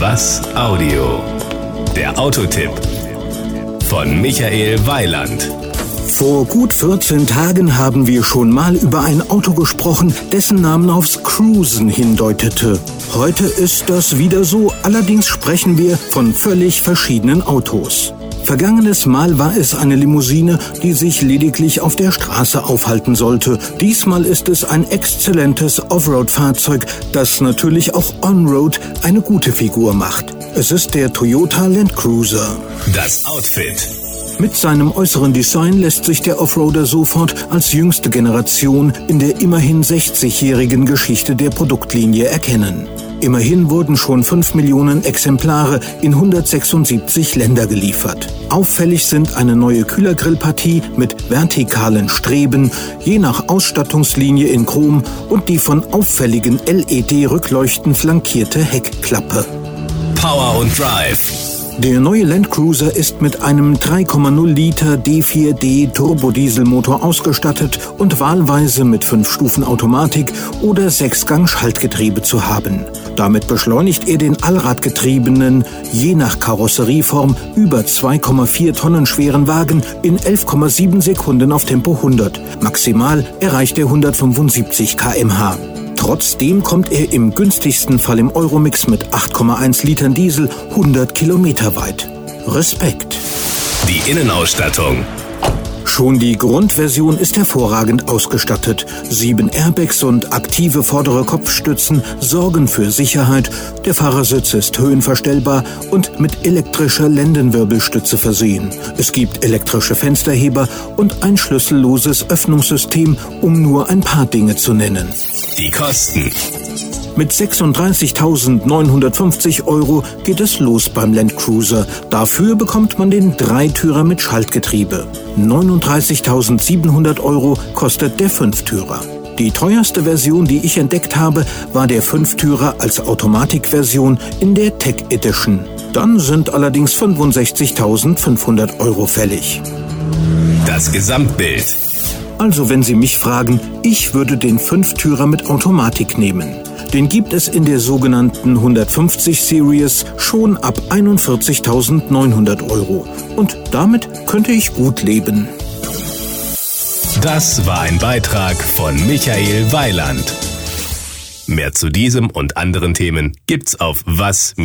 Was Audio? Der Autotipp von Michael Weiland. Vor gut 14 Tagen haben wir schon mal über ein Auto gesprochen, dessen Namen aufs Cruisen hindeutete. Heute ist das wieder so, allerdings sprechen wir von völlig verschiedenen Autos. Vergangenes Mal war es eine Limousine, die sich lediglich auf der Straße aufhalten sollte. Diesmal ist es ein exzellentes Offroad-Fahrzeug, das natürlich auch on-road eine gute Figur macht. Es ist der Toyota Land Cruiser. Das Outfit. Mit seinem äußeren Design lässt sich der Offroader sofort als jüngste Generation in der immerhin 60-jährigen Geschichte der Produktlinie erkennen. Immerhin wurden schon 5 Millionen Exemplare in 176 Länder geliefert. Auffällig sind eine neue Kühlergrillpartie mit vertikalen Streben, je nach Ausstattungslinie in Chrom und die von auffälligen LED-Rückleuchten flankierte Heckklappe. Power und Drive. Der neue Land Cruiser ist mit einem 3,0 Liter D4D Turbodieselmotor ausgestattet und wahlweise mit 5 Stufen Automatik oder 6-Gang Schaltgetriebe zu haben. Damit beschleunigt er den Allradgetriebenen, je nach Karosserieform, über 2,4 Tonnen schweren Wagen in 11,7 Sekunden auf Tempo 100. Maximal erreicht er 175 kmh. Trotzdem kommt er im günstigsten Fall im Euromix mit 8,1 Litern Diesel 100 Kilometer weit. Respekt. Die Innenausstattung. Schon die Grundversion ist hervorragend ausgestattet. Sieben Airbags und aktive vordere Kopfstützen sorgen für Sicherheit. Der Fahrersitz ist höhenverstellbar und mit elektrischer Lendenwirbelstütze versehen. Es gibt elektrische Fensterheber und ein schlüsselloses Öffnungssystem, um nur ein paar Dinge zu nennen. Die Kosten. Mit 36.950 Euro geht es los beim Land Cruiser. Dafür bekommt man den Dreitürer mit Schaltgetriebe. 39.700 Euro kostet der Fünftürer. Die teuerste Version, die ich entdeckt habe, war der Fünftürer als Automatikversion in der Tech Edition. Dann sind allerdings 65.500 Euro fällig. Das Gesamtbild. Also wenn Sie mich fragen, ich würde den Fünftürer mit Automatik nehmen. Den gibt es in der sogenannten 150 Series schon ab 41.900 Euro. Und damit könnte ich gut leben. Das war ein Beitrag von Michael Weiland. Mehr zu diesem und anderen Themen gibt's auf was-audio.de.